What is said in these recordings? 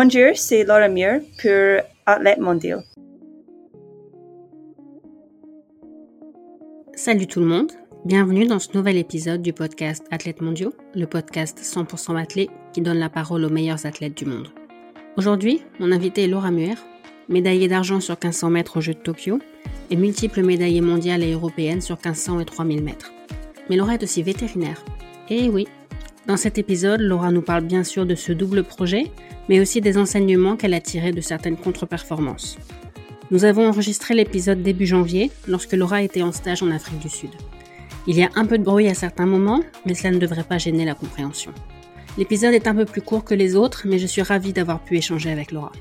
Bonjour, c'est Laura Muir pour Athlète Mondial. Salut tout le monde, bienvenue dans ce nouvel épisode du podcast Athlètes mondiaux, le podcast 100% athlète qui donne la parole aux meilleurs athlètes du monde. Aujourd'hui, mon invité est Laura Muir, médaillée d'argent sur 1500 mètres aux Jeux de Tokyo et multiple médaillée mondiale et européenne sur 1500 et 3000 mètres. Mais Laura est aussi vétérinaire. Et oui, dans cet épisode, Laura nous parle bien sûr de ce double projet, mais aussi des enseignements qu'elle a tirés de certaines contre-performances. Nous avons enregistré l'épisode début janvier, lorsque Laura était en stage en Afrique du Sud. Il y a un peu de bruit à certains moments, mais cela ne devrait pas gêner la compréhension. L'épisode est un peu plus court que les autres, mais je suis ravie d'avoir pu échanger avec Laura.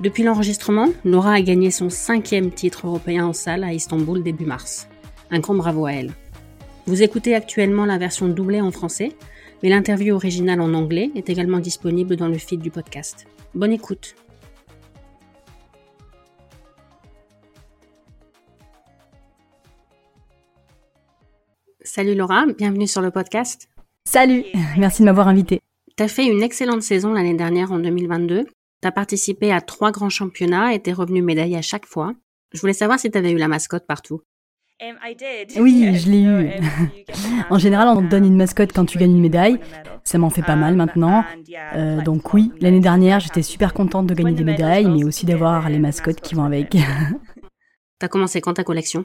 Depuis l'enregistrement, Laura a gagné son cinquième titre européen en salle à Istanbul début mars. Un grand bravo à elle. Vous écoutez actuellement la version doublée en français, mais l'interview originale en anglais est également disponible dans le feed du podcast. Bonne écoute Salut Laura, bienvenue sur le podcast. Salut, merci de m'avoir invité. Tu as fait une excellente saison l'année dernière en 2022. Tu as participé à trois grands championnats et t'es revenu médaillé à chaque fois. Je voulais savoir si tu avais eu la mascotte partout. Um, oui, je l'ai eu. en général, on te donne une mascotte quand tu gagnes une médaille. Ça m'en fait pas mal um, maintenant. Euh, donc oui, l'année dernière, j'étais super contente de gagner des médailles, mais aussi d'avoir les mascottes qui vont avec. T'as commencé quand ta collection?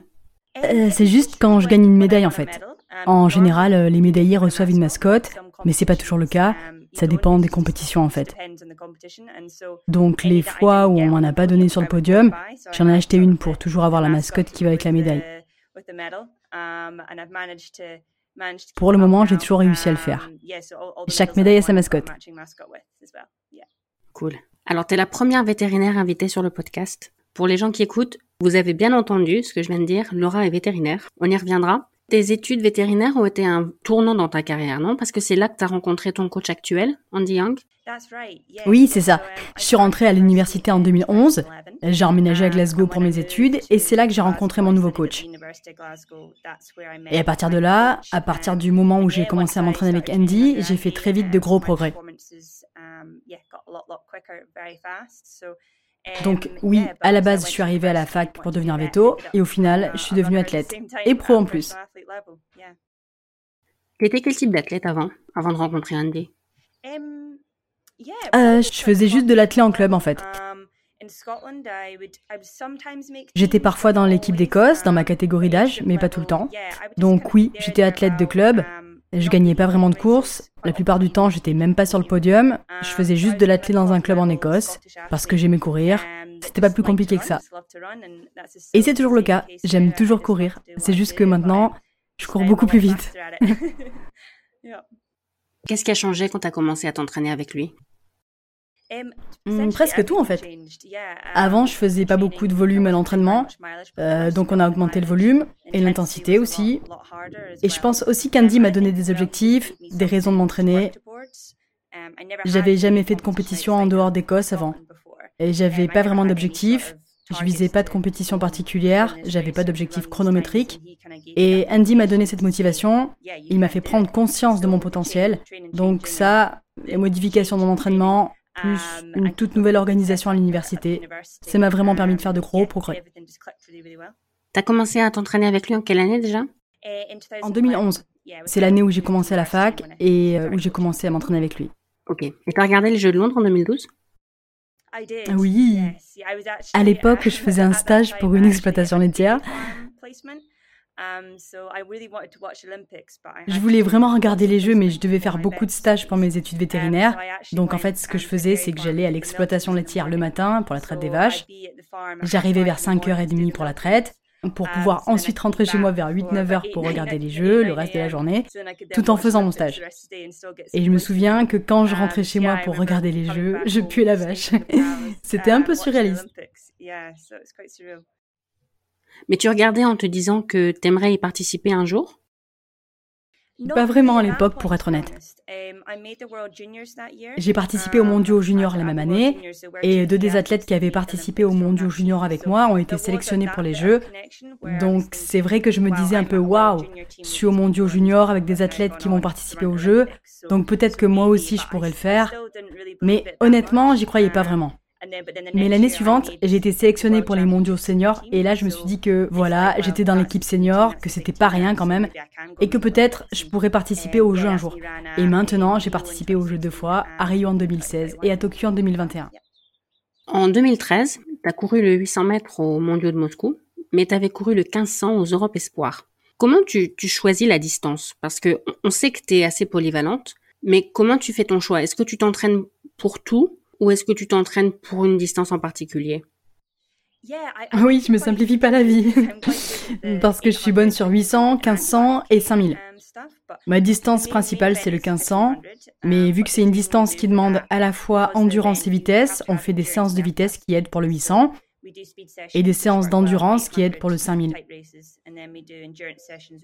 Euh, C'est juste quand je gagne une médaille en fait. En général, euh, les médaillés reçoivent une mascotte, mais c'est pas toujours le cas. Ça dépend des compétitions en fait. Donc les fois où on m'en a pas donné sur le podium, j'en ai acheté une pour toujours avoir la mascotte qui va avec la médaille. Pour le moment, j'ai toujours réussi à le faire. Chaque médaille a sa mascotte. Cool. Alors, tu es la première vétérinaire invitée sur le podcast. Pour les gens qui écoutent, vous avez bien entendu ce que je viens de dire, Laura est vétérinaire. On y reviendra. Tes études vétérinaires ont été un tournant dans ta carrière, non? Parce que c'est là que tu as rencontré ton coach actuel, Andy Young. Oui, c'est ça. Je suis rentrée à l'université en 2011. J'ai emménagé à Glasgow pour mes études et c'est là que j'ai rencontré mon nouveau coach. Et à partir de là, à partir du moment où j'ai commencé à m'entraîner avec Andy, j'ai fait très vite de gros progrès. Donc oui, à la base, je suis arrivée à la fac pour devenir veto et au final, je suis devenue athlète et pro en plus. T'étais quel type d'athlète avant, avant de rencontrer Andy? Euh, Je faisais juste de l'athlète en club en fait. J'étais parfois dans l'équipe d'Écosse, dans ma catégorie d'âge, mais pas tout le temps. Donc oui, j'étais athlète de club. Je gagnais pas vraiment de courses. La plupart du temps, j'étais même pas sur le podium. Je faisais juste de l'athlète dans un club en Écosse parce que j'aimais courir. C'était pas plus compliqué que ça. Et c'est toujours le cas. J'aime toujours courir. C'est juste que maintenant, je cours beaucoup plus vite. Qu'est-ce qui a changé quand tu as commencé à t'entraîner avec lui? Hmm, presque tout en fait. Avant, je faisais pas beaucoup de volume à l'entraînement, euh, donc on a augmenté le volume et l'intensité aussi. Et je pense aussi qu'Andy m'a donné des objectifs, des raisons de m'entraîner. J'avais jamais fait de compétition en dehors d'Écosse avant. Et j'avais pas vraiment d'objectif. Je visais pas de compétition particulière, j'avais pas d'objectif chronométrique. Et Andy m'a donné cette motivation, il m'a fait prendre conscience de mon potentiel. Donc ça, les modifications de mon entraînement, plus une toute nouvelle organisation à l'université. Ça m'a vraiment permis de faire de gros progrès. T'as commencé à t'entraîner avec lui en quelle année déjà? En 2011. C'est l'année où j'ai commencé à la fac et euh, où j'ai commencé à m'entraîner avec lui. Ok. Et t'as regardé les Jeux de Londres en 2012 Oui. À l'époque, je faisais un stage pour une exploitation laitière. Um, je voulais vraiment regarder les jeux, mais je devais faire beaucoup de stages pour mes études um, vétérinaires. Donc en fait, ce que je faisais, c'est que j'allais à l'exploitation laitière le matin pour la traite des vaches. J'arrivais vers 5h30 pour la traite, pour um, pouvoir ensuite rentrer chez moi vers 8-9 heures pour regarder les jeux le reste de la journée, tout en faisant mon stage. Et je me souviens que quand je rentrais chez moi pour regarder les jeux, je puais la vache. C'était un peu surréaliste. Mais tu regardais en te disant que t'aimerais y participer un jour? Pas vraiment à l'époque, pour être honnête. J'ai participé aux mondiaux juniors la même année, et deux des athlètes qui avaient participé aux mondiaux juniors avec moi ont été sélectionnés pour les Jeux. Donc c'est vrai que je me disais un peu waouh, je suis aux mondiaux juniors avec des athlètes qui vont participer aux Jeux, donc peut-être que moi aussi je pourrais le faire. Mais honnêtement, j'y croyais pas vraiment. Mais l'année suivante, j'ai été sélectionnée pour les mondiaux seniors et là je me suis dit que voilà, j'étais dans l'équipe senior, que c'était pas rien quand même et que peut-être je pourrais participer aux Jeux un jour. Et maintenant, j'ai participé aux Jeux deux fois, à Rio en 2016 et à Tokyo en 2021. En 2013, tu as couru le 800 mètres aux mondiaux de Moscou, mais tu avais couru le 1500 aux Europes Espoirs. Comment tu, tu choisis la distance? Parce que on sait que tu es assez polyvalente, mais comment tu fais ton choix? Est-ce que tu t'entraînes pour tout ou est-ce que tu t'entraînes pour une distance en particulier? Oui, je me simplifie pas la vie. Parce que je suis bonne sur 800, 1500 et 5000. Ma distance principale, c'est le 1500. Mais vu que c'est une distance qui demande à la fois endurance et vitesse, on fait des séances de vitesse qui aident pour le 800 et des séances d'endurance qui aident pour le 5000.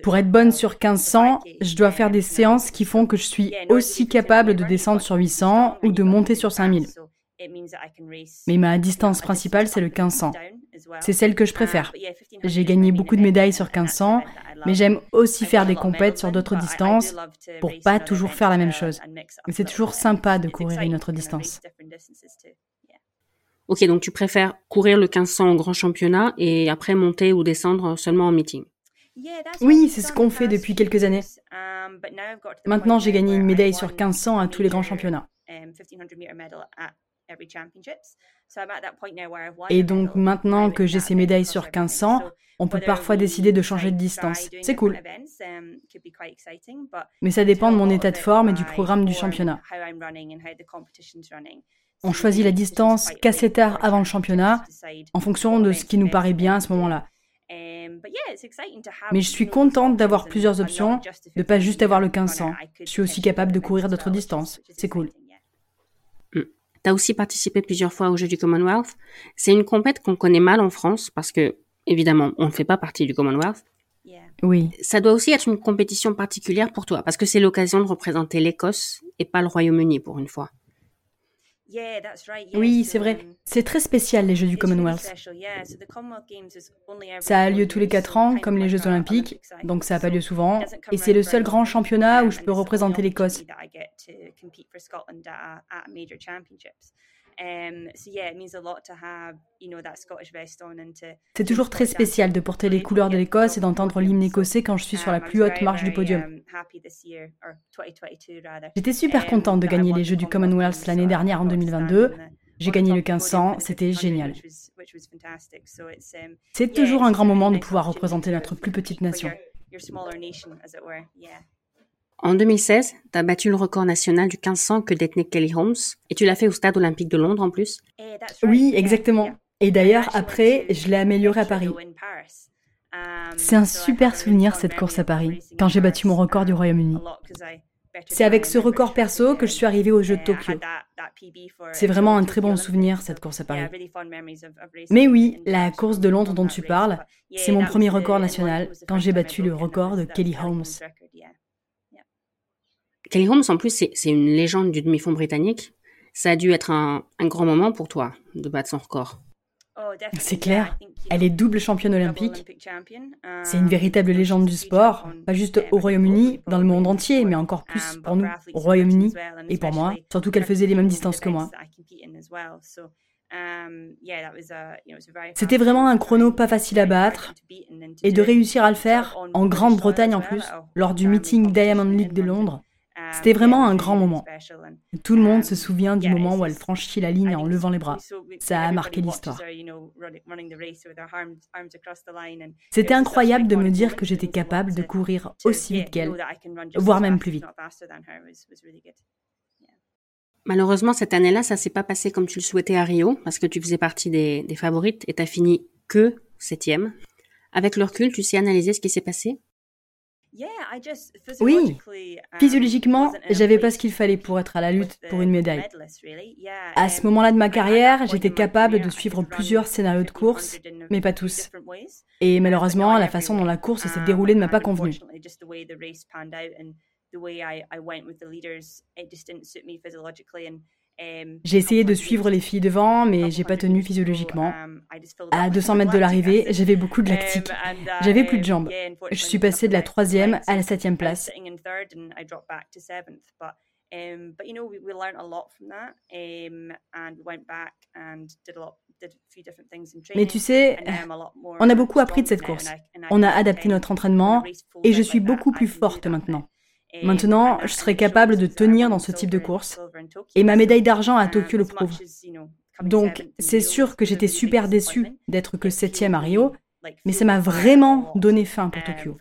Pour être bonne sur 1500, je dois faire des séances qui font que je suis aussi capable de descendre sur 800 ou de monter sur 5000. Mais ma distance principale, c'est le 1500. C'est celle que je préfère. J'ai gagné beaucoup de médailles sur 1500, mais j'aime aussi faire des compètes sur d'autres distances pour pas toujours faire la même chose. Mais c'est toujours sympa de courir une autre distance. Ok, donc tu préfères courir le 1500 au grand championnat et après monter ou descendre seulement en meeting. Oui, c'est ce qu'on fait depuis quelques années. Maintenant, j'ai gagné une médaille sur 1500 à tous les grands championnats. Et donc maintenant que j'ai ces médailles sur 1500, on peut parfois décider de changer de distance. C'est cool. Um, Mais ça dépend de mon état de forme et du programme du championnat. On choisit la distance qu'assez tard avant le championnat, en fonction de ce qui nous paraît bien à ce moment-là. Mais je suis contente d'avoir plusieurs options, de pas juste avoir le 1500. Je suis aussi capable de courir d'autres distances. C'est cool. Tu as aussi participé plusieurs fois aux Jeux du Commonwealth. C'est une compète qu'on connaît mal en France parce que, évidemment, on ne fait pas partie du Commonwealth. Oui. Ça doit aussi être une compétition particulière pour toi parce que c'est l'occasion de représenter l'Écosse et pas le Royaume-Uni pour une fois. Oui, c'est vrai. Um, c'est très spécial les Jeux du Commonwealth. Ça a lieu tous les 4 ans, comme les Jeux olympiques, donc ça n'a pas lieu souvent. Et c'est le seul grand championnat où je peux représenter l'Écosse. C'est toujours très spécial de porter les couleurs de l'Écosse et d'entendre l'hymne écossais quand je suis sur la plus haute marche du podium. Um, J'étais super um, contente de gagner les Jeux du Commonwealth l'année dernière en 2022. J'ai gagné le 1500, c'était génial. Um, C'est toujours un grand moment de pouvoir représenter notre plus petite nation. En 2016, tu as battu le record national du 1500 que détenait Kelly Holmes, et tu l'as fait au Stade olympique de Londres en plus. Oui, exactement. Et d'ailleurs, après, je l'ai amélioré à Paris. C'est un super souvenir cette course à Paris, quand j'ai battu mon record du Royaume-Uni. C'est avec ce record perso que je suis arrivée aux Jeux de Tokyo. C'est vraiment un très bon souvenir, cette course à Paris. Mais oui, la course de Londres dont tu parles, c'est mon premier record national, quand j'ai battu le record de Kelly Holmes. Kelly Holmes, en plus, c'est une légende du demi-fond britannique. Ça a dû être un, grand moment pour toi de battre son record. Oh, c'est clair. Elle est double championne olympique. C'est une véritable légende du sport, pas juste au Royaume-Uni, dans le monde entier, mais encore plus pour nous, au Royaume-Uni et pour moi, surtout qu'elle faisait les mêmes distances que moi. C'était vraiment un chrono pas facile à battre et de réussir à le faire en Grande-Bretagne en plus, lors du meeting Diamond League de Londres. C'était vraiment un grand moment. Tout le monde se souvient du moment où elle franchit la ligne en levant les bras. Ça a marqué l'histoire. C'était incroyable de me dire que j'étais capable de courir aussi vite qu'elle, voire même plus vite. Malheureusement, cette année-là, ça s'est pas passé comme tu le souhaitais à Rio, parce que tu faisais partie des, des favorites et t'as fini que septième. Avec le recul, tu sais analyser ce qui s'est passé? Oui, um, physiologiquement, j'avais pas ce qu'il fallait pour être à la lutte pour une médaille. À ce moment-là de ma carrière, j'étais capable de suivre plusieurs scénarios de course, mais pas tous. Et malheureusement, la façon dont la course s'est déroulée ne m'a pas convenu. J'ai essayé de suivre les filles devant, mais j'ai pas tenu physiologiquement. À 200 mètres de l'arrivée, j'avais beaucoup de lactique. J'avais plus de jambes. Je suis passée de la troisième à la septième place. Mais tu sais, on a beaucoup appris de cette course. On a adapté notre entraînement et je suis beaucoup plus forte maintenant. Maintenant, je serai capable de tenir dans ce type de course. Et ma médaille d'argent à Tokyo le prouve. Donc, c'est sûr que j'étais super déçue d'être que septième à Rio, mais ça m'a vraiment donné faim pour Tokyo.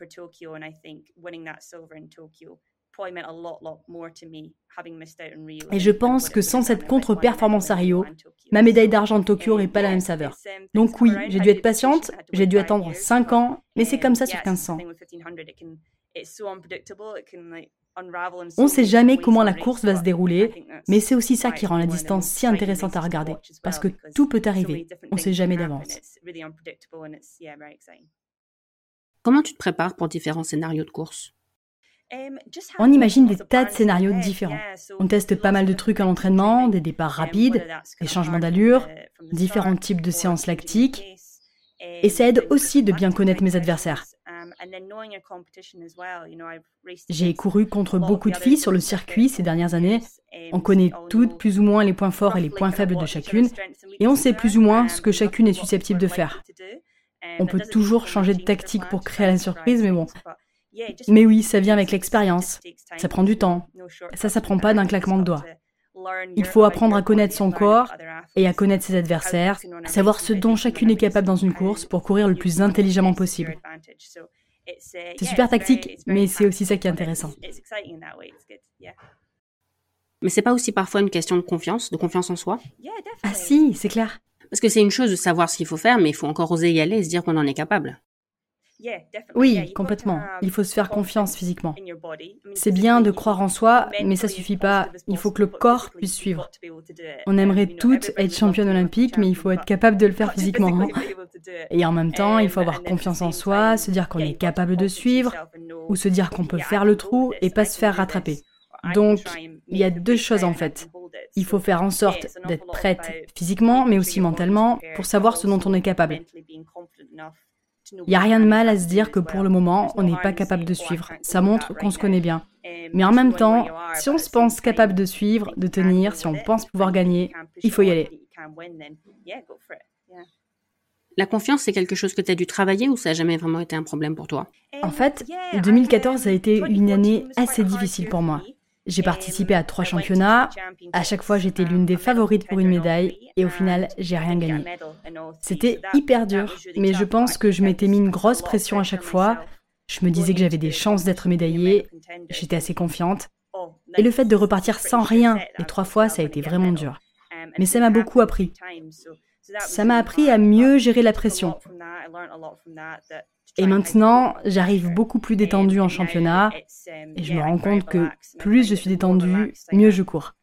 Et je pense que sans cette contre-performance à Rio, ma médaille d'argent de Tokyo n'aurait pas la même saveur. Donc oui, j'ai dû être patiente, j'ai dû attendre 5 ans, mais c'est comme ça sur 1500. On ne sait jamais comment la course va se dérouler, mais c'est aussi ça qui rend la distance si intéressante à regarder, parce que tout peut arriver, on ne sait jamais d'avance. Comment tu te prépares pour différents scénarios de course? Um, on imagine des tas de scénarios différents. On teste pas mal de trucs à l'entraînement, des départs um, rapides, des changements d'allure, différents types de séances lactiques. Et ça aide aussi de bien connaître mes adversaires. J'ai couru contre beaucoup de filles sur le circuit ces dernières années. On connaît toutes plus ou moins les points forts et les points faibles de chacune, et on sait plus ou moins ce que chacune est susceptible de faire. On peut toujours changer de tactique pour créer la surprise, mais bon. Mais oui, ça vient avec l'expérience. Ça prend du temps. Ça s'apprend pas d'un claquement de doigts. Il faut apprendre à connaître son corps et à connaître ses adversaires, savoir ce dont chacune est capable dans une course pour courir le plus intelligemment possible. C'est super tactique, mais c'est aussi ça qui est intéressant. Mais c'est pas aussi parfois une question de confiance, de confiance en soi? Ah si, c'est clair. Parce que c'est une chose de savoir ce qu'il faut faire, mais il faut encore oser y aller et se dire qu'on en est capable. Oui, complètement. Il faut se faire confiance physiquement. C'est bien de croire en soi, mais ça suffit pas. Il faut que le corps puisse suivre. On aimerait toutes être championne olympique, mais il faut être capable de le faire physiquement. Et en même temps, il faut avoir confiance en soi, se dire qu'on est capable de suivre, ou se dire qu'on peut faire le trou et pas se faire rattraper. Donc, il y a deux choses en fait. Il faut faire en sorte d'être prête physiquement, mais aussi mentalement, pour savoir ce dont on est capable. Il n'y a rien de mal à se dire que pour le moment, on n'est pas capable de suivre. Ça montre qu'on se connaît bien. Mais en même temps, si on se pense capable de suivre, de tenir, si on pense pouvoir gagner, il faut y aller. La confiance, c'est quelque chose que tu as dû travailler ou ça n'a jamais vraiment été un problème pour toi? En fait, 2014 a été une année assez difficile pour moi. J'ai participé à trois championnats. À chaque fois, j'étais l'une des favorites pour une médaille et au final, j'ai rien gagné. C'était hyper dur, mais je pense que je m'étais mis une grosse pression à chaque fois. Je me disais que j'avais des chances d'être médaillée. J'étais assez confiante. Et le fait de repartir sans rien les trois fois, ça a été vraiment dur. Mais ça m'a beaucoup appris. Ça m'a appris à mieux gérer la pression. Et maintenant, j'arrive beaucoup plus détendue en championnat et je me rends compte que plus je suis détendue, mieux je cours.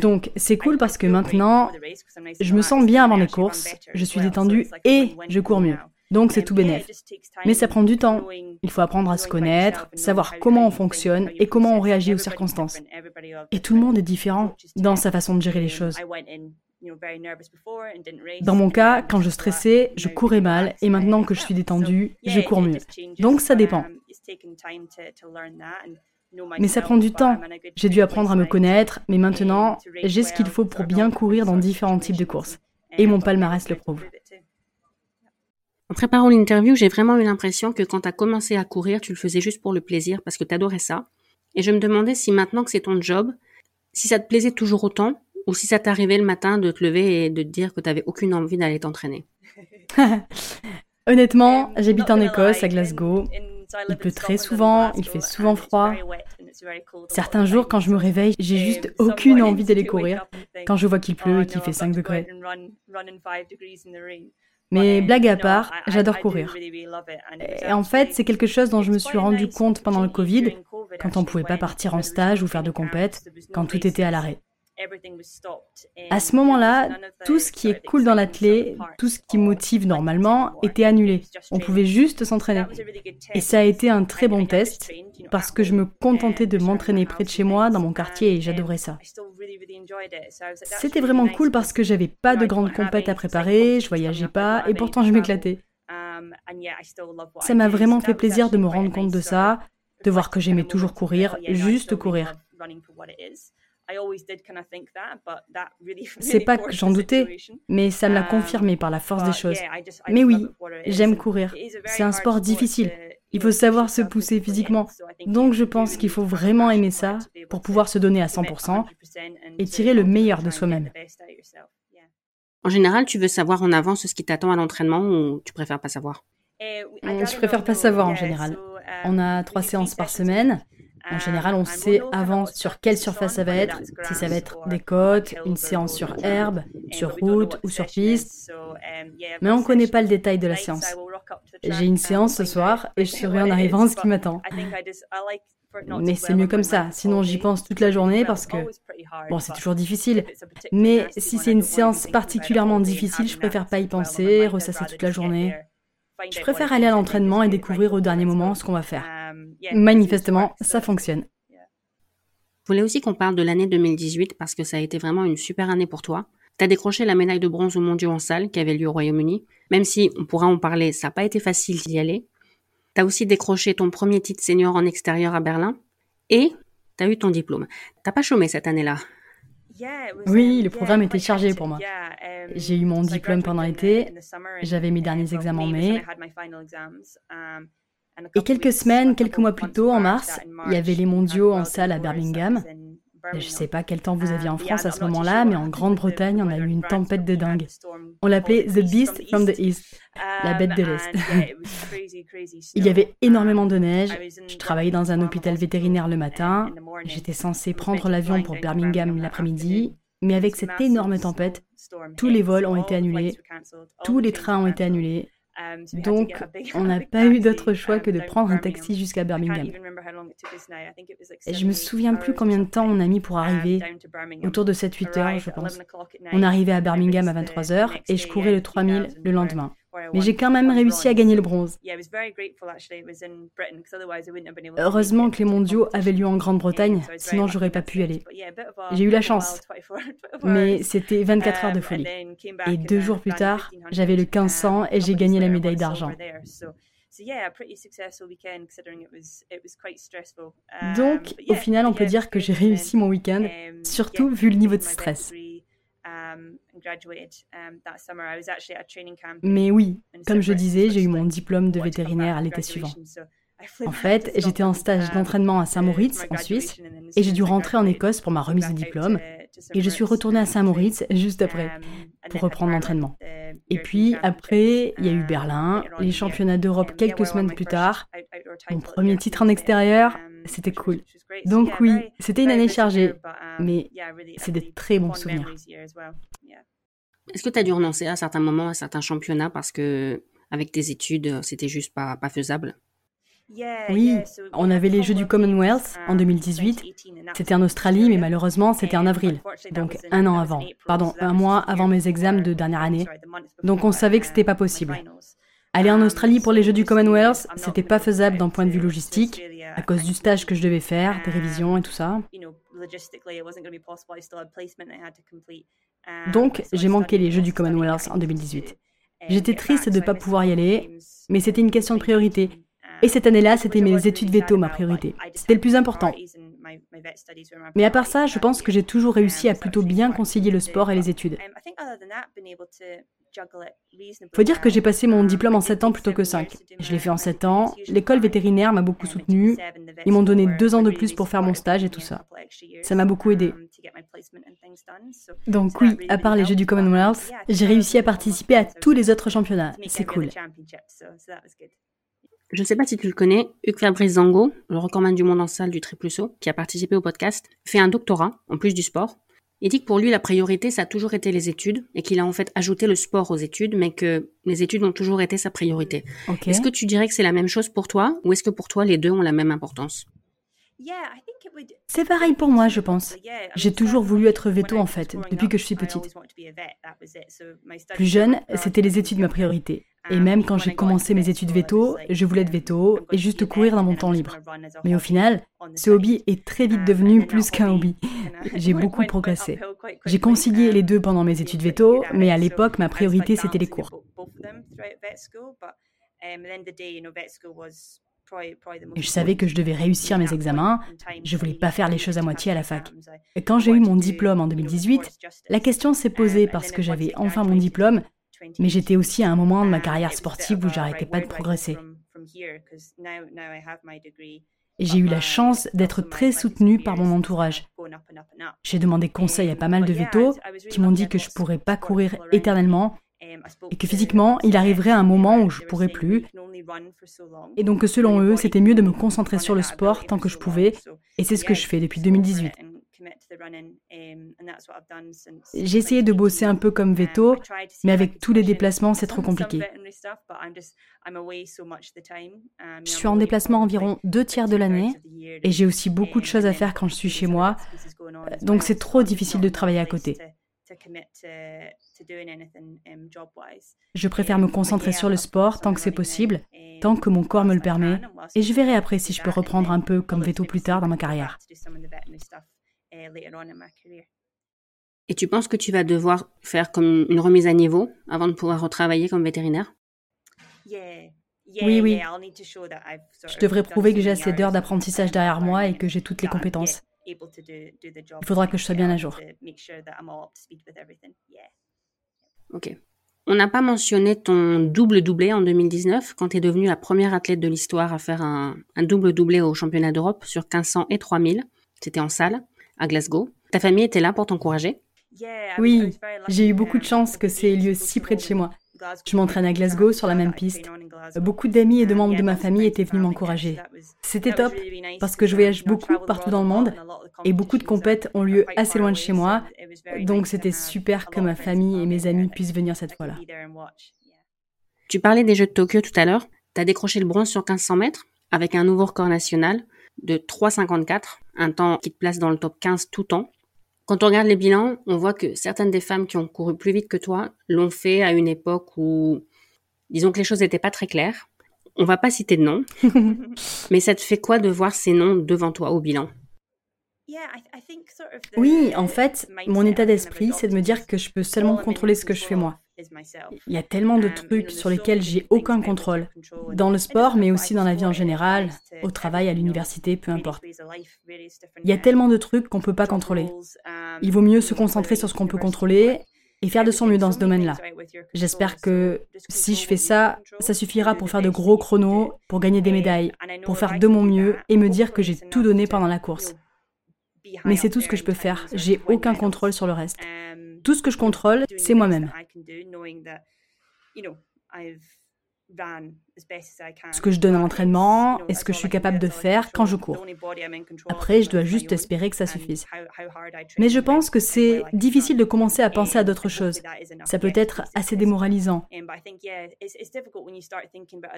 Donc c'est cool parce que maintenant, je me sens bien avant les courses, je suis détendue et je cours mieux. Donc c'est tout bénéf. Mais ça prend du temps. Il faut apprendre à se connaître, savoir comment on fonctionne et comment on réagit aux circonstances. Et tout le monde est différent dans sa façon de gérer les choses. Dans mon cas, quand je stressais, je courais mal et maintenant que je suis détendue, je cours mieux. Donc ça dépend. Mais ça prend du temps. J'ai dû apprendre à me connaître, mais maintenant, j'ai ce qu'il faut pour bien courir dans différents types de courses. Et mon palmarès le prouve. En préparant l'interview, j'ai vraiment eu l'impression que quand tu as commencé à courir, tu le faisais juste pour le plaisir parce que tu adorais ça. Et je me demandais si maintenant que c'est ton job, si ça te plaisait toujours autant ou si ça t'arrivait le matin de te lever et de te dire que tu n'avais aucune envie d'aller t'entraîner? Honnêtement, j'habite en Écosse, à Glasgow. Il pleut très souvent, il fait souvent froid. Certains jours, quand je me réveille, j'ai juste aucune envie d'aller courir quand je vois qu'il pleut et qu'il fait 5 degrés. Mais blague à part, j'adore courir. Et en fait, c'est quelque chose dont je me suis rendu compte pendant le Covid, quand on ne pouvait pas partir en stage ou faire de compète, quand tout était à l'arrêt. À ce moment-là, tout ce qui est cool dans l'athlé, tout ce qui motive normalement, était annulé. On pouvait juste s'entraîner. Et ça a été un très bon test parce que je me contentais de m'entraîner près de chez moi, dans mon quartier, et j'adorais ça. C'était vraiment cool parce que j'avais pas de grandes compètes à préparer, je voyageais pas, et pourtant je m'éclatais. Ça m'a vraiment fait plaisir de me rendre compte de ça, de voir que j'aimais toujours courir, juste courir. C'est pas que j'en doutais, mais ça me l'a confirmé par la force des choses. Mais oui, j'aime courir. C'est un sport difficile. Il faut savoir se pousser physiquement. Donc je pense qu'il faut vraiment aimer ça pour pouvoir se donner à 100% et tirer le meilleur de soi-même. En général, tu veux savoir en avance ce qui t'attend à l'entraînement ou tu préfères pas savoir? Eh, Je préfère pas savoir en général. On a trois séances par semaine. En général, on sait avant sur quelle surface ça va être, si ça va être des côtes, une séance sur herbe, sur route ou sur piste. Mais on ne connaît pas le détail de la séance. J'ai une séance ce soir et je saurai en arrivant ce qui m'attend. Mais c'est mieux comme ça, sinon j'y pense toute la journée parce que, bon, c'est toujours difficile. Mais si c'est une séance particulièrement difficile, je préfère pas y penser, ressasser toute la journée. Je préfère aller à l'entraînement et découvrir au dernier moment ce qu'on va faire. Manifestement, ça fonctionne. Je voulais aussi qu'on parle de l'année 2018 parce que ça a été vraiment une super année pour toi. Tu as décroché la médaille de bronze au mondiaux en salle qui avait lieu au Royaume-Uni. Même si on pourra en parler, ça n'a pas été facile d'y aller. Tu as aussi décroché ton premier titre senior en extérieur à Berlin. Et tu as eu ton diplôme. T'as pas chômé cette année-là oui, le programme était chargé pour moi. Um, J'ai eu mon diplôme pendant l'été, j'avais mes derniers examens en mai, et quelques semaines, quelques mois plus tôt, en mars, il y avait les mondiaux en salle à Birmingham. Je ne sais pas quel temps vous aviez en France à ce moment-là, mais en Grande-Bretagne, on a eu une tempête de dingue. On l'appelait The Beast from the East, la bête de l'Est. il y avait énormément de neige. Je travaillais dans un hôpital vétérinaire le matin. J'étais censé prendre l'avion pour Birmingham l'après-midi. Mais avec cette énorme tempête, tous les vols ont été annulés, tous les trains ont été annulés, Um, Donc, on n'a pas eu d'autre choix um, que de prendre un taxi jusqu'à Birmingham. Et je me souviens plus combien de temps on a mis pour um, arriver, autour de 7-8 heures, je pense. On arrivait à Birmingham à 23 heures et je courais le 3000 le lendemain. Mais j'ai quand même réussi à gagner le bronze. Heureusement que les mondiaux avaient lieu en Grande-Bretagne, sinon j'aurais pas pu y aller. J'ai eu la chance. Mais c'était 24 heures de folie. Et deux jours plus tard, j'avais le 1500 et j'ai gagné la médaille d'argent. Donc, au final, on peut dire que j'ai réussi mon week-end, surtout vu le niveau de stress. Mais oui, comme je disais, j'ai eu mon diplôme de vétérinaire à l'été suivant. En fait, j'étais en stage um, d'entraînement à Saint-Moritz, en Suisse, et j'ai dû rentrer en Écosse pour ma remise de diplôme. Et je suis retournée à Saint-Moritz juste après, um, pour reprendre l'entraînement. Et puis, après, il y a eu um, Berlin, les championnats d'Europe quelques semaines plus tard. Mon premier titre en extérieur, c'était cool. Donc oui, c'était une année chargée, mais c'est des très bons souvenirs. Est-ce que tu as dû renoncer à certains moments à certains championnats parce que avec tes études, c'était juste pas, pas faisable? Oui, on avait les Jeux du Commonwealth en 2018. C'était en Australie, mais malheureusement, c'était en avril, donc un an avant. Pardon, un mois avant mes examens de dernière année. Donc on savait que c'était pas possible. Aller en Australie pour les Jeux du Commonwealth, c'était pas faisable d'un point de vue logistique, à cause du stage que je devais faire, des révisions et tout ça. Donc, j'ai manqué les Jeux du Commonwealth en 2018. J'étais triste de ne pas pouvoir y aller, mais c'était une question de priorité. Et cette année-là, c'était mes études veto ma priorité. C'était le plus important. Mais à part ça, je pense que j'ai toujours réussi à plutôt bien concilier le sport et les études. Faut dire que j'ai passé mon diplôme en 7 ans plutôt que 5. Je l'ai fait en 7 ans. L'école vétérinaire m'a beaucoup soutenu. Ils m'ont donné 2 ans de plus pour faire mon stage et tout ça. Ça m'a beaucoup aidé. Donc oui, à part les Jeux du Commonwealth, j'ai réussi à participer à tous les autres championnats. C'est cool. Je ne sais pas si tu le connais, Hugues Fabrice Zango, le recordman du monde en salle du triple saut, qui a participé au podcast, fait un doctorat, en plus du sport. Il dit que pour lui, la priorité, ça a toujours été les études et qu'il a en fait ajouté le sport aux études, mais que les études ont toujours été sa priorité. Est-ce que tu dirais que c'est la même chose pour toi ou est-ce que pour toi, les deux ont la même importance? C'est pareil pour moi, je pense. J'ai toujours voulu être veto en fait, depuis que je suis petite. Plus jeune, c'était les études ma priorité. Et même quand j'ai commencé mes études veto, je voulais être veto et juste courir dans mon temps libre. Mais au final, ce hobby est très vite devenu plus qu'un hobby. J'ai beaucoup progressé. J'ai concilié les deux pendant mes études veto, mais à l'époque, ma priorité, c'était les cours. Et je savais que je devais réussir mes examens. Je voulais pas faire les choses à moitié à la fac. Et quand j'ai eu mon diplôme en 2018, la question s'est posée parce que j'avais enfin mon diplôme, mais j'étais aussi à un moment de ma carrière sportive où j'arrêtais pas de progresser. Et j'ai eu la chance d'être très soutenue par mon entourage. J'ai demandé conseil à pas mal de vétos qui m'ont dit que je pourrais pas courir éternellement et que physiquement, il arriverait un moment où je pourrais plus. Et donc selon eux, c'était mieux de me concentrer sur le sport tant que je pouvais, et c'est ce que je fais depuis 2018. J'ai essayé de bosser un peu comme veto, mais avec tous les déplacements, c'est trop compliqué. Je suis en déplacement environ deux tiers de l'année et j'ai aussi beaucoup de choses à faire quand je suis chez moi, donc c'est trop difficile de travailler à côté. Um, je préfère me concentrer sur le sport tant que c'est possible, tant que mon corps me le permet, et je verrai après si je peux reprendre un peu comme veto plus tard dans ma carrière. Uh, et tu penses que tu vas devoir faire comme une remise à niveau avant de pouvoir retravailler comme vétérinaire? Oui, oui. Je devrais prouver que j'ai assez d'heures d'apprentissage derrière moi et que j'ai toutes les compétences. Il faudra que je sois bien à jour. Ok. On n'a pas mentionné ton double doublé en 2019 quand tu es devenue la première athlète de l'histoire à faire un, double doublé au championnat d'Europe sur 1500 et 3000. C'était en salle, à Glasgow. Ta famille était là pour t'encourager? Oui, j'ai eu beaucoup de chance que c'est lieu si près de chez moi. Je m'entraîne à Glasgow sur la même piste. Beaucoup d'amis et de membres de ma famille étaient venus m'encourager. C'était top parce que je voyage beaucoup partout dans le monde et beaucoup de compètes ont lieu assez loin de chez moi. Donc c'était super que ma famille et mes amis puissent venir cette fois-là. Tu parlais des Jeux de Tokyo tout à l'heure. Tu as décroché le bronze sur 1500 mètres avec un nouveau record national de 3,54, un temps qui te place dans le top 15 tout temps. Quand on regarde les bilans, on voit que certaines des femmes qui ont couru plus vite que toi l'ont fait à une époque où, disons que les choses n'étaient pas très claires. On va pas citer de noms, mais ça te fait quoi de voir ces noms devant toi au bilan? Oui, en fait, mon état d'esprit, c'est de me dire que je peux seulement contrôler ce que je fais moi. Il y a tellement de trucs sur lesquels j'ai aucun contrôle, dans le sport, mais aussi dans la vie en général, au travail, à l'université, peu importe. Il y a tellement de trucs qu'on ne peut pas contrôler. Il vaut mieux se concentrer sur ce qu'on peut contrôler et faire de son mieux dans ce domaine-là. J'espère que si je fais ça, ça suffira pour faire de gros chronos, pour gagner des médailles, pour faire de mon mieux et me dire que j'ai tout donné pendant la course. Mais c'est tout ce que je peux faire. J'ai aucun contrôle sur le reste. Tout ce que je contrôle, c'est moi-même ce que je donne à l'entraînement et ce que je suis capable de faire quand je cours? Après, je dois juste espérer que ça suffise. Mais je pense que c'est difficile de commencer à penser à d'autres choses. Ça peut être assez démoralisant.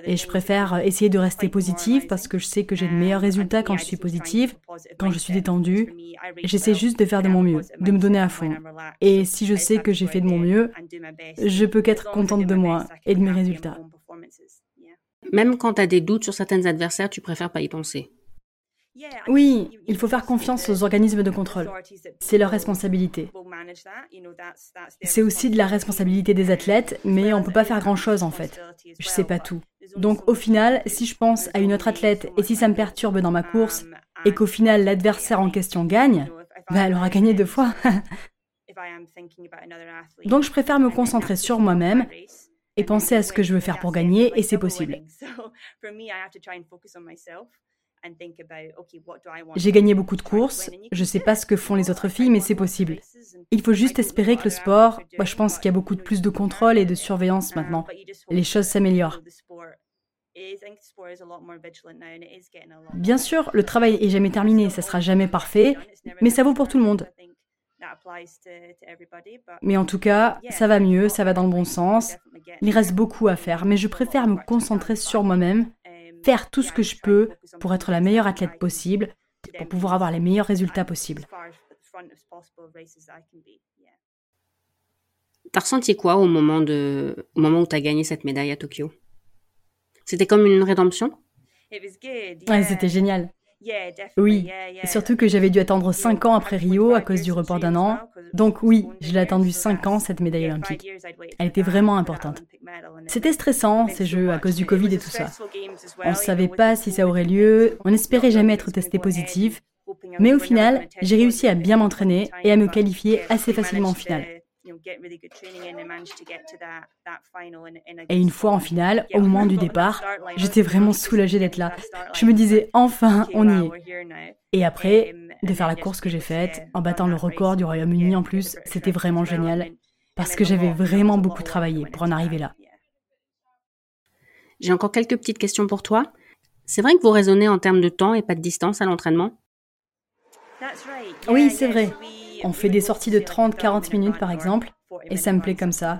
Et je préfère essayer de rester positive parce que je sais que j'ai de meilleurs résultats quand je suis positive, quand je suis détendue. J'essaie juste de faire de mon mieux, de me donner à fond. Et si je sais que j'ai fait de mon mieux, je peux qu'être contente de moi et de mes résultats. Même quand tu as des doutes sur certains adversaires, tu préfères pas y penser. Oui, il faut faire confiance aux organismes de contrôle. C'est leur responsabilité. C'est aussi de la responsabilité des athlètes, mais on ne peut pas faire grand-chose en fait. Je sais pas tout. Donc au final, si je pense à une autre athlète et si ça me perturbe dans ma course et qu'au final l'adversaire en question gagne, bah, elle aura gagné deux fois. Donc je préfère me concentrer sur moi-même et penser à ce que je veux faire pour gagner et c'est possible. J'ai gagné beaucoup de courses, je ne sais pas ce que font les autres filles, mais c'est possible. Il faut juste espérer que le sport, moi je pense qu'il y a beaucoup plus de contrôle et de surveillance maintenant. Les choses s'améliorent. Bien sûr, le travail est jamais terminé, ça sera jamais parfait, mais ça vaut pour tout le monde. Mais en tout cas, ça va mieux, ça va dans le bon sens. Il reste beaucoup à faire, mais je préfère me concentrer sur moi-même, um, faire tout ce que je peux pour être la meilleure athlète possible, pour pouvoir avoir les meilleurs résultats possibles. T'as ressenti quoi au moment, de, au moment où t'as gagné cette médaille à Tokyo? C'était comme une rédemption? C'était génial. Oui, surtout que j'avais dû attendre 5 ans après Rio à cause du report d'un an. Donc oui, je l'ai attendu 5 ans, cette médaille olympique. Elle était vraiment importante. C'était stressant, ces jeux, à cause du Covid et tout ça. On ne savait pas si ça aurait lieu, on n'espérait jamais être testé positif. Mais au final, j'ai réussi à bien m'entraîner et à me qualifier assez facilement en finale. Et une fois en finale, au moment du départ, j'étais vraiment soulagée d'être là. Je me disais, enfin, on y est. Et après, um, de faire la course que j'ai faite, en battant le record du Royaume-Uni en plus, c'était vraiment génial, parce que j'avais vraiment beaucoup travaillé pour en arriver là. J'ai encore quelques petites questions pour toi. C'est vrai que vous raisonnez en termes de temps et pas de distance à l'entraînement? Oui, c'est vrai. On fait des sorties de 30-40 minutes par exemple, et ça me plaît comme ça.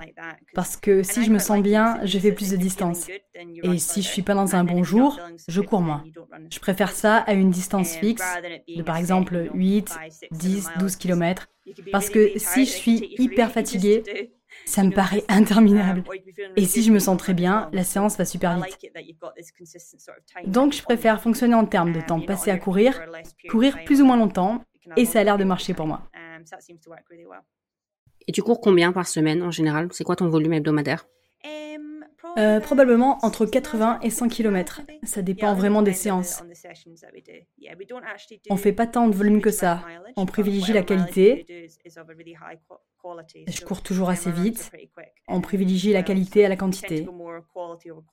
Parce que si je me sens bien, je fais plus de distance. Et si je suis pas dans un bon jour, je cours moins. Je préfère ça à une distance fixe, de par exemple 8, 10, 12 km. Parce que si je suis hyper fatiguée, ça me paraît interminable. Et si je me sens très bien, la séance va super vite. Donc je préfère fonctionner en termes de temps passé à courir, courir plus ou moins longtemps, et ça a l'air de marcher pour moi. Et tu cours combien par semaine en général? C'est quoi ton volume hebdomadaire? Um, euh, probablement entre 80 et 100 km. Ça dépend vraiment des séances. On fait pas tant de volume que ça. On privilégie la qualité. Je cours toujours assez vite. On privilégie la qualité à la quantité.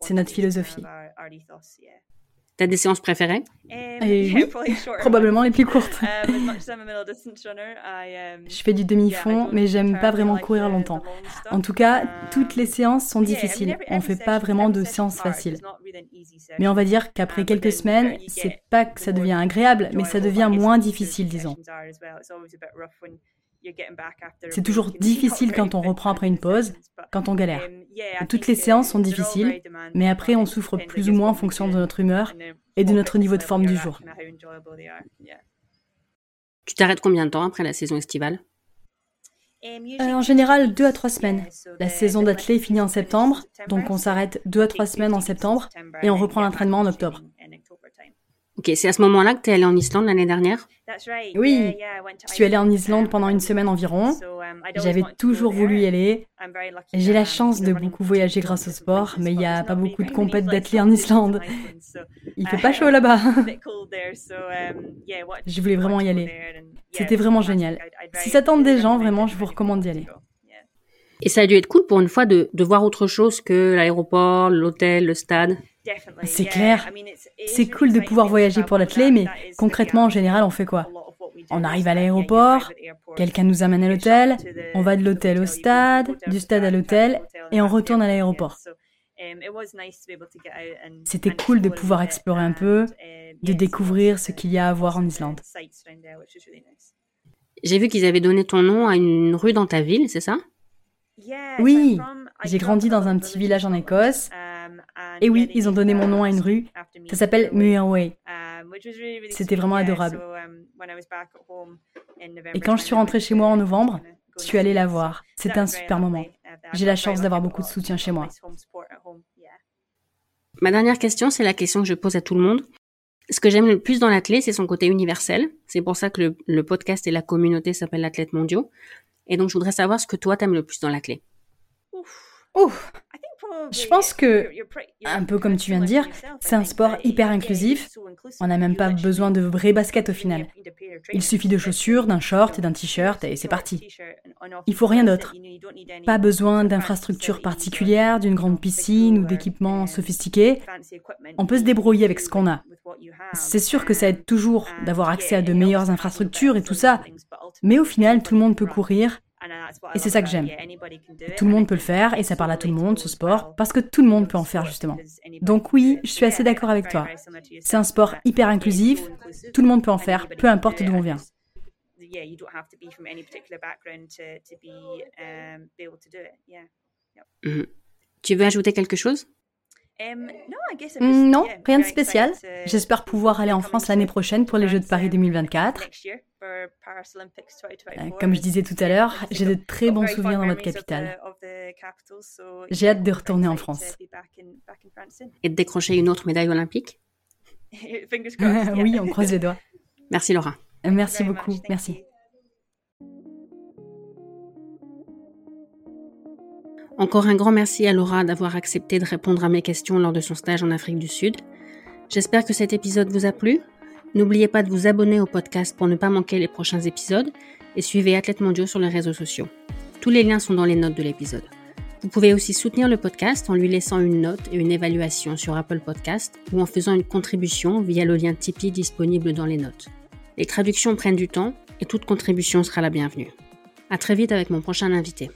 C'est notre philosophie. T'as des séances préférées Et oui, probablement les plus courtes. Um, je fais du demi-fond, mais j'aime pas vraiment courir longtemps. En tout cas, toutes les séances sont difficiles. On fait pas vraiment de séances faciles. Mais on va dire qu'après um, quelques semaines, c'est pas que ça devient agréable, mais ça devient moins difficile, disons. C'est toujours difficile quand on reprend après une pause, quand on galère. Um, toutes les séances sont difficiles, mais après on souffre plus ou moins en fonction de notre humeur et de notre niveau de forme du jour. Tu t'arrêtes combien de temps après la saison estivale? Um, euh, en général, deux à trois semaines. La saison d'athlée finit en septembre, donc on s'arrête deux à trois semaines en septembre et on reprend l'entraînement en octobre. Ok, c'est à ce moment-là que tu es allé en Islande l'année dernière? Oui, je suis allée en Islande pendant une semaine environ. Um, J'avais toujours voulu y aller. J'ai la chance de beaucoup voyager grâce au sport, mais il n'y a pas beaucoup de compètes d'athlètes en Islande. Il fait pas chaud là-bas. Je voulais vraiment y aller. C'était vraiment génial. Si ça tente des gens, vraiment, je vous recommande d'y aller. Et ça a dû être cool pour une fois de, de voir autre chose que l'aéroport, l'hôtel, le stade? C'est clair. C'est cool de pouvoir voyager pour l'athlète, mais concrètement, en général, on fait quoi? On arrive à l'aéroport, quelqu'un nous amène à l'hôtel, on va de l'hôtel au stade, du stade à l'hôtel, et on retourne à l'aéroport. C'était cool de pouvoir explorer un peu, de découvrir ce qu'il y a à voir en Islande. J'ai vu qu'ils avaient donné ton nom à une rue dans ta ville, c'est ça? Oui, j'ai grandi dans un petit village en Écosse et oui, ils ont donné mon nom à une rue. Ça s'appelle Muirway. C'était vraiment adorable. Et quand je suis rentrée chez moi en novembre, je suis allée la voir. C'était un super moment. J'ai la chance d'avoir beaucoup de soutien chez moi. Ma dernière question, c'est la question que je pose à tout le monde. Ce que j'aime le plus dans l'athlète, c'est son côté universel. C'est pour ça que le, le podcast et la communauté s'appellent l'athlète mondiaux. Et donc, je voudrais savoir ce que toi, t'aimes le plus dans l'athlète. Ouf. Je pense que, un peu comme tu viens de dire, c'est un sport hyper inclusif. On n'a même pas besoin de vrais baskets au final. Il suffit de chaussures, d'un short et d'un t-shirt et c'est parti. Il faut rien d'autre. Pas besoin d'infrastructures particulières, d'une grande piscine ou d'équipements sophistiqués. On peut se débrouiller avec ce qu'on a. C'est sûr que ça aide toujours d'avoir accès à de meilleures infrastructures et tout ça, mais au final, tout le monde peut courir et c'est ça que j'aime. Tout le monde peut le faire et ça parle à tout le monde, ce sport, parce que tout le monde peut en faire justement. Donc oui, je suis assez d'accord avec toi. C'est un sport hyper inclusif, tout le monde peut en faire, peu importe d'où on vient. Tu veux ajouter quelque chose? Um, non, rien de spécial. J'espère pouvoir aller en France l'année prochaine pour les Jeux de Paris 2024. Euh, comme je disais tout à l'heure, j'ai de très bons souvenirs dans votre capitale. J'ai hâte de retourner en France. Et de décrocher une autre médaille olympique Oui, on croise les doigts. Merci Laura. Merci beaucoup, merci. Encore un grand merci à Laura d'avoir accepté de répondre à mes questions lors de son stage en Afrique du Sud. J'espère que cet épisode vous a plu. N'oubliez pas de vous abonner au podcast pour ne pas manquer les prochains épisodes et suivez Athlète Mondiaux sur les réseaux sociaux. Tous les liens sont dans les notes de l'épisode. Vous pouvez aussi soutenir le podcast en lui laissant une note et une évaluation sur Apple Podcast ou en faisant une contribution via le lien Tipeee disponible dans les notes. Les traductions prennent du temps et toute contribution sera la bienvenue. À très vite avec mon prochain invité.